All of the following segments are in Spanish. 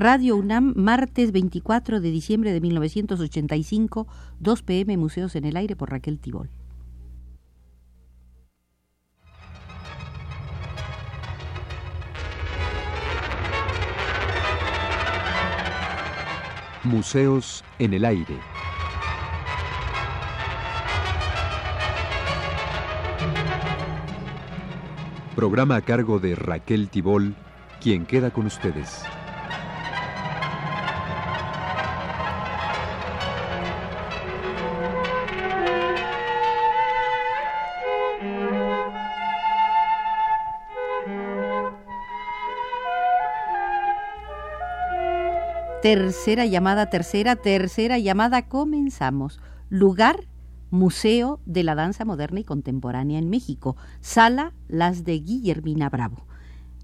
Radio UNAM, martes 24 de diciembre de 1985, 2 pm, Museos en el Aire por Raquel Tibol. Museos en el Aire. Programa a cargo de Raquel Tibol, quien queda con ustedes. Tercera llamada, tercera, tercera llamada, comenzamos. Lugar, Museo de la Danza Moderna y Contemporánea en México. Sala, las de Guillermina Bravo.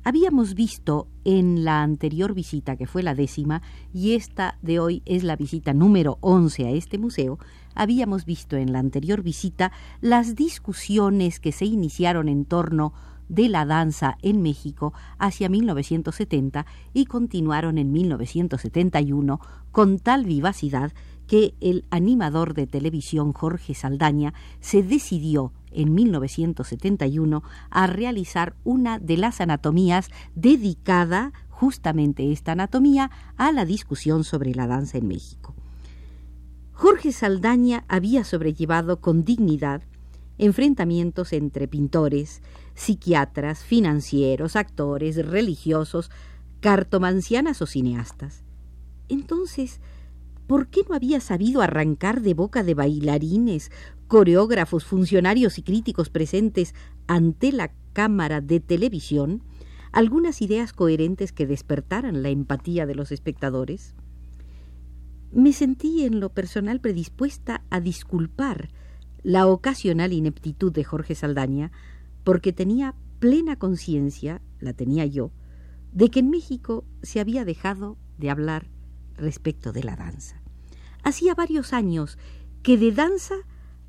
Habíamos visto en la anterior visita, que fue la décima, y esta de hoy es la visita número 11 a este museo, habíamos visto en la anterior visita las discusiones que se iniciaron en torno de la danza en México hacia 1970 y continuaron en 1971 con tal vivacidad que el animador de televisión Jorge Saldaña se decidió en 1971 a realizar una de las anatomías dedicada justamente esta anatomía a la discusión sobre la danza en México. Jorge Saldaña había sobrellevado con dignidad enfrentamientos entre pintores, psiquiatras, financieros, actores, religiosos, cartomancianas o cineastas. Entonces, ¿por qué no había sabido arrancar de boca de bailarines, coreógrafos, funcionarios y críticos presentes ante la cámara de televisión algunas ideas coherentes que despertaran la empatía de los espectadores? Me sentí en lo personal predispuesta a disculpar la ocasional ineptitud de Jorge Saldaña porque tenía plena conciencia, la tenía yo, de que en México se había dejado de hablar respecto de la danza. Hacía varios años que de danza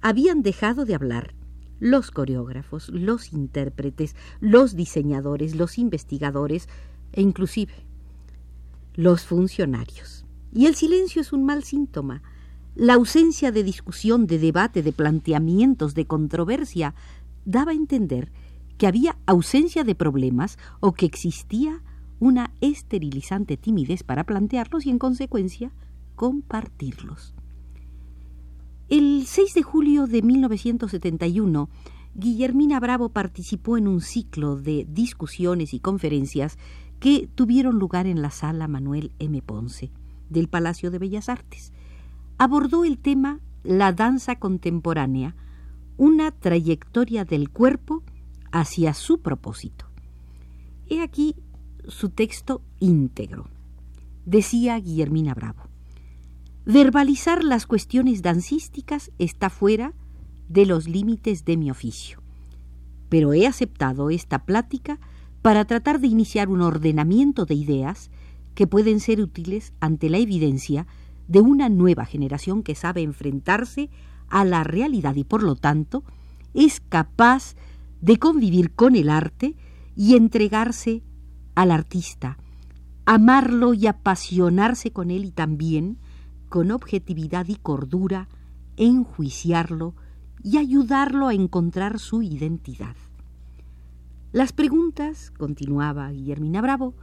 habían dejado de hablar los coreógrafos, los intérpretes, los diseñadores, los investigadores e inclusive los funcionarios. Y el silencio es un mal síntoma. La ausencia de discusión, de debate, de planteamientos, de controversia, daba a entender que había ausencia de problemas o que existía una esterilizante timidez para plantearlos y en consecuencia compartirlos. El 6 de julio de 1971, Guillermina Bravo participó en un ciclo de discusiones y conferencias que tuvieron lugar en la sala Manuel M. Ponce del Palacio de Bellas Artes. Abordó el tema La danza contemporánea, una trayectoria del cuerpo hacia su propósito. He aquí su texto íntegro. Decía Guillermina Bravo, verbalizar las cuestiones dancísticas está fuera de los límites de mi oficio, pero he aceptado esta plática para tratar de iniciar un ordenamiento de ideas que pueden ser útiles ante la evidencia de una nueva generación que sabe enfrentarse a la realidad y por lo tanto es capaz de convivir con el arte y entregarse al artista, amarlo y apasionarse con él y también, con objetividad y cordura, enjuiciarlo y ayudarlo a encontrar su identidad. Las preguntas, continuaba Guillermina Bravo,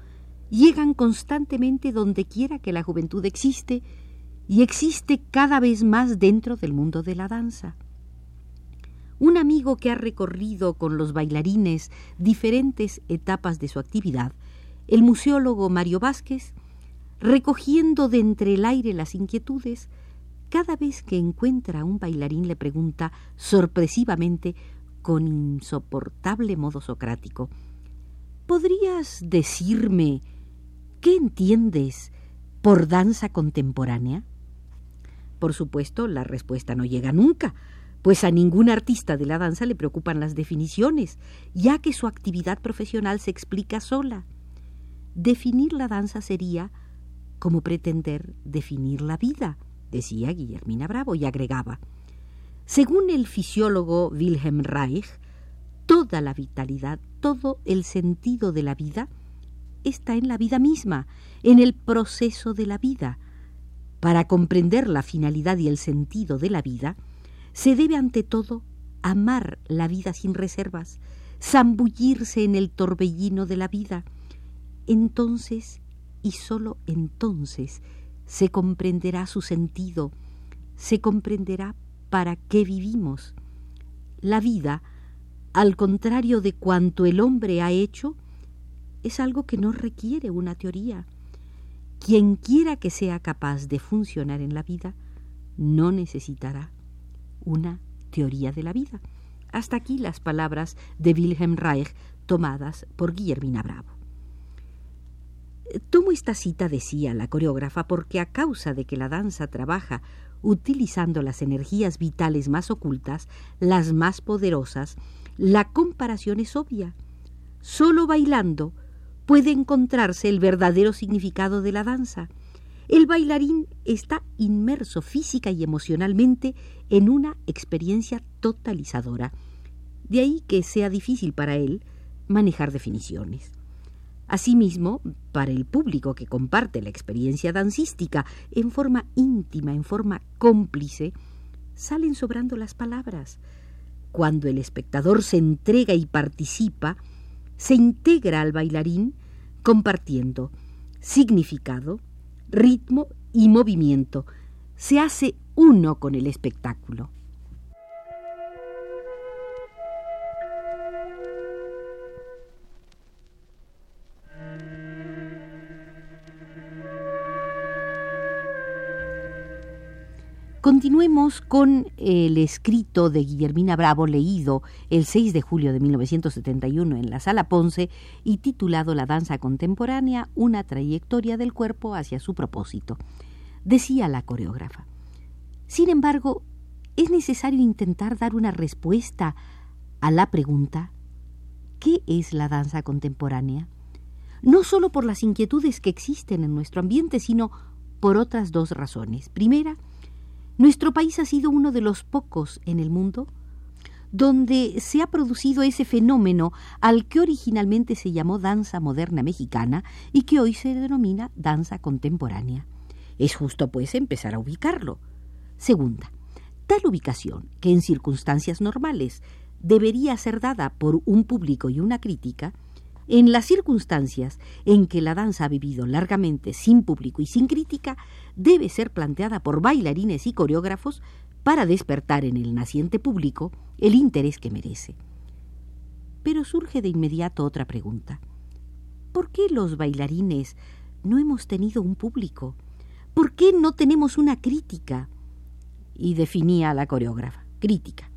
llegan constantemente donde quiera que la juventud existe y existe cada vez más dentro del mundo de la danza. Un amigo que ha recorrido con los bailarines diferentes etapas de su actividad, el museólogo Mario Vázquez, recogiendo de entre el aire las inquietudes, cada vez que encuentra a un bailarín le pregunta sorpresivamente con insoportable modo socrático ¿Podrías decirme qué entiendes por danza contemporánea? Por supuesto, la respuesta no llega nunca, pues a ningún artista de la danza le preocupan las definiciones, ya que su actividad profesional se explica sola. Definir la danza sería como pretender definir la vida, decía Guillermina Bravo y agregaba. Según el fisiólogo Wilhelm Reich, toda la vitalidad, todo el sentido de la vida está en la vida misma, en el proceso de la vida. Para comprender la finalidad y el sentido de la vida, se debe ante todo amar la vida sin reservas, zambullirse en el torbellino de la vida. Entonces, y sólo entonces, se comprenderá su sentido, se comprenderá para qué vivimos. La vida, al contrario de cuanto el hombre ha hecho, es algo que no requiere una teoría. Quien quiera que sea capaz de funcionar en la vida, no necesitará una teoría de la vida. Hasta aquí las palabras de Wilhelm Reich tomadas por Guillermina Bravo. Tomo esta cita, decía la coreógrafa, porque a causa de que la danza trabaja utilizando las energías vitales más ocultas, las más poderosas, la comparación es obvia. Solo bailando puede encontrarse el verdadero significado de la danza. El bailarín está inmerso física y emocionalmente en una experiencia totalizadora. De ahí que sea difícil para él manejar definiciones. Asimismo, para el público que comparte la experiencia dancística en forma íntima, en forma cómplice, salen sobrando las palabras. Cuando el espectador se entrega y participa, se integra al bailarín compartiendo significado, ritmo y movimiento. Se hace uno con el espectáculo. Continuemos con el escrito de Guillermina Bravo leído el 6 de julio de 1971 en la Sala Ponce y titulado La danza contemporánea, una trayectoria del cuerpo hacia su propósito. Decía la coreógrafa. Sin embargo, es necesario intentar dar una respuesta a la pregunta ¿qué es la danza contemporánea? No solo por las inquietudes que existen en nuestro ambiente, sino por otras dos razones. Primera, nuestro país ha sido uno de los pocos en el mundo donde se ha producido ese fenómeno al que originalmente se llamó danza moderna mexicana y que hoy se denomina danza contemporánea. Es justo, pues, empezar a ubicarlo. Segunda, tal ubicación, que en circunstancias normales debería ser dada por un público y una crítica, en las circunstancias en que la danza ha vivido largamente sin público y sin crítica, debe ser planteada por bailarines y coreógrafos para despertar en el naciente público el interés que merece. Pero surge de inmediato otra pregunta. ¿Por qué los bailarines no hemos tenido un público? ¿Por qué no tenemos una crítica? Y definía la coreógrafa, crítica,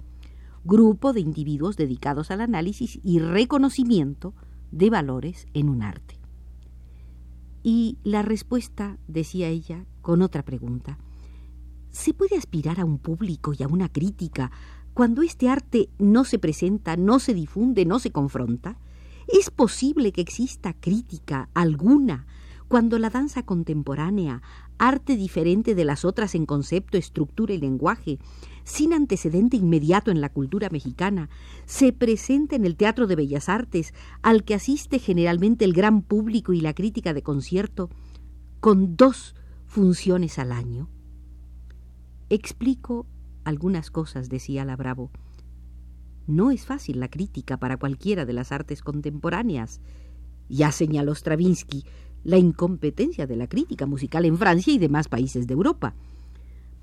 grupo de individuos dedicados al análisis y reconocimiento de valores en un arte. Y la respuesta, decía ella, con otra pregunta. ¿Se puede aspirar a un público y a una crítica cuando este arte no se presenta, no se difunde, no se confronta? ¿Es posible que exista crítica alguna cuando la danza contemporánea, arte diferente de las otras en concepto, estructura y lenguaje, sin antecedente inmediato en la cultura mexicana, se presenta en el Teatro de Bellas Artes, al que asiste generalmente el gran público y la crítica de concierto, con dos funciones al año. Explico algunas cosas, decía la Bravo. No es fácil la crítica para cualquiera de las artes contemporáneas. Ya señaló Stravinsky la incompetencia de la crítica musical en Francia y demás países de Europa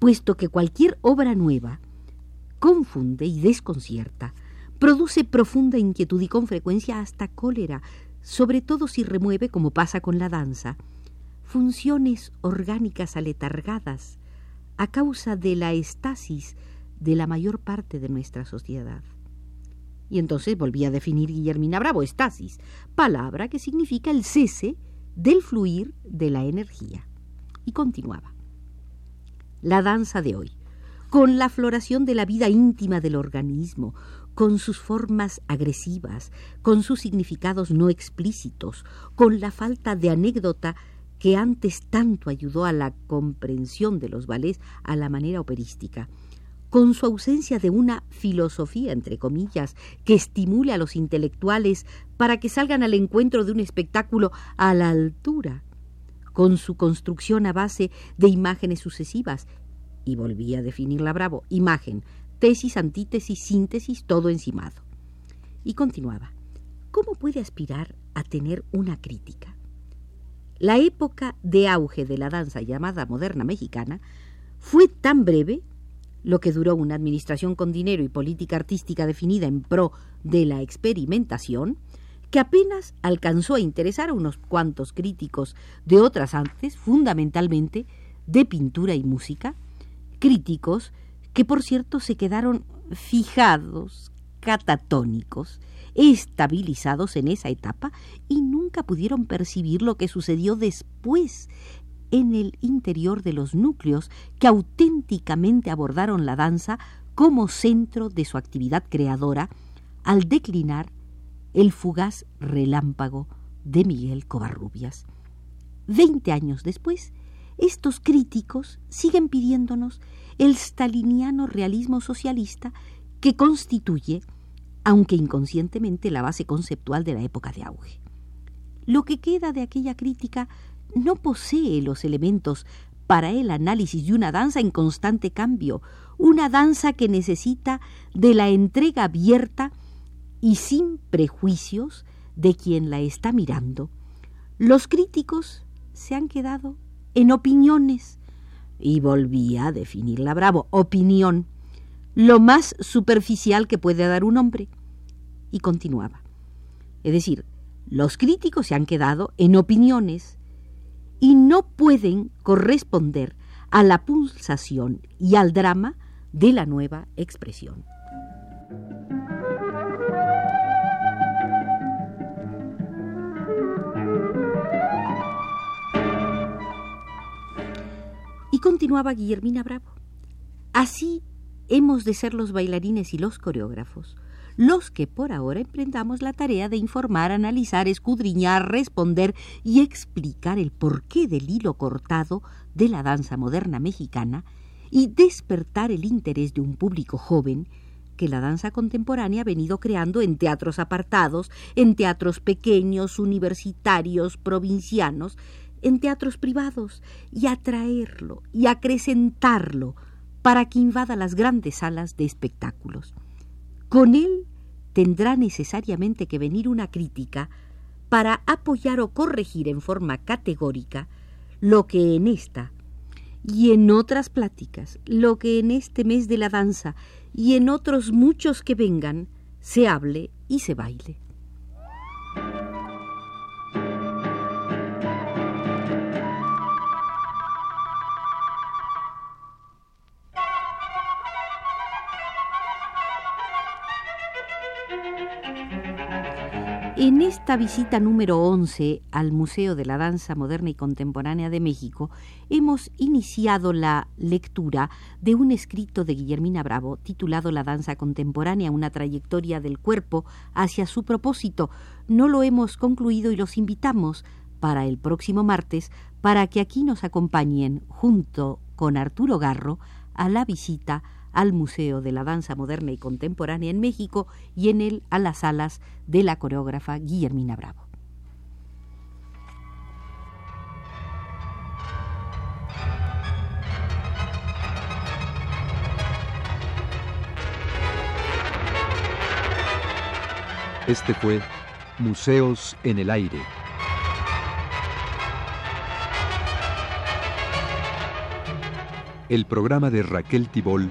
puesto que cualquier obra nueva confunde y desconcierta, produce profunda inquietud y con frecuencia hasta cólera, sobre todo si remueve, como pasa con la danza, funciones orgánicas aletargadas a causa de la estasis de la mayor parte de nuestra sociedad. Y entonces volví a definir Guillermina Bravo estasis, palabra que significa el cese del fluir de la energía. Y continuaba la danza de hoy, con la floración de la vida íntima del organismo, con sus formas agresivas, con sus significados no explícitos, con la falta de anécdota que antes tanto ayudó a la comprensión de los ballets a la manera operística, con su ausencia de una filosofía, entre comillas, que estimule a los intelectuales para que salgan al encuentro de un espectáculo a la altura, con su construcción a base de imágenes sucesivas, y volvía a definirla Bravo, imagen, tesis, antítesis, síntesis, todo encimado. Y continuaba, ¿cómo puede aspirar a tener una crítica? La época de auge de la danza llamada moderna mexicana fue tan breve lo que duró una administración con dinero y política artística definida en pro de la experimentación, que apenas alcanzó a interesar a unos cuantos críticos de otras artes, fundamentalmente de pintura y música, críticos que por cierto se quedaron fijados, catatónicos, estabilizados en esa etapa y nunca pudieron percibir lo que sucedió después en el interior de los núcleos que auténticamente abordaron la danza como centro de su actividad creadora al declinar el fugaz relámpago de Miguel Covarrubias. Veinte años después, estos críticos siguen pidiéndonos el staliniano realismo socialista que constituye, aunque inconscientemente, la base conceptual de la época de auge. Lo que queda de aquella crítica no posee los elementos para el análisis de una danza en constante cambio, una danza que necesita de la entrega abierta y sin prejuicios de quien la está mirando. Los críticos se han quedado en opiniones, y volvía a definirla Bravo, opinión, lo más superficial que puede dar un hombre. Y continuaba. Es decir, los críticos se han quedado en opiniones, y no pueden corresponder a la pulsación y al drama de la nueva expresión. Y continuaba Guillermina Bravo. Así hemos de ser los bailarines y los coreógrafos, los que por ahora emprendamos la tarea de informar, analizar, escudriñar, responder y explicar el porqué del hilo cortado de la danza moderna mexicana y despertar el interés de un público joven que la danza contemporánea ha venido creando en teatros apartados, en teatros pequeños, universitarios, provincianos, en teatros privados, y atraerlo y acrecentarlo para que invada las grandes salas de espectáculos. Con él tendrá necesariamente que venir una crítica para apoyar o corregir en forma categórica lo que en esta y en otras pláticas, lo que en este mes de la danza y en otros muchos que vengan, se hable y se baile. En esta visita número 11 al Museo de la Danza Moderna y Contemporánea de México, hemos iniciado la lectura de un escrito de Guillermina Bravo titulado La Danza Contemporánea, una trayectoria del cuerpo hacia su propósito. No lo hemos concluido y los invitamos para el próximo martes para que aquí nos acompañen junto con Arturo Garro a la visita al Museo de la Danza Moderna y Contemporánea en México y en él a las salas de la coreógrafa Guillermina Bravo. Este fue Museos en el Aire. El programa de Raquel Tibol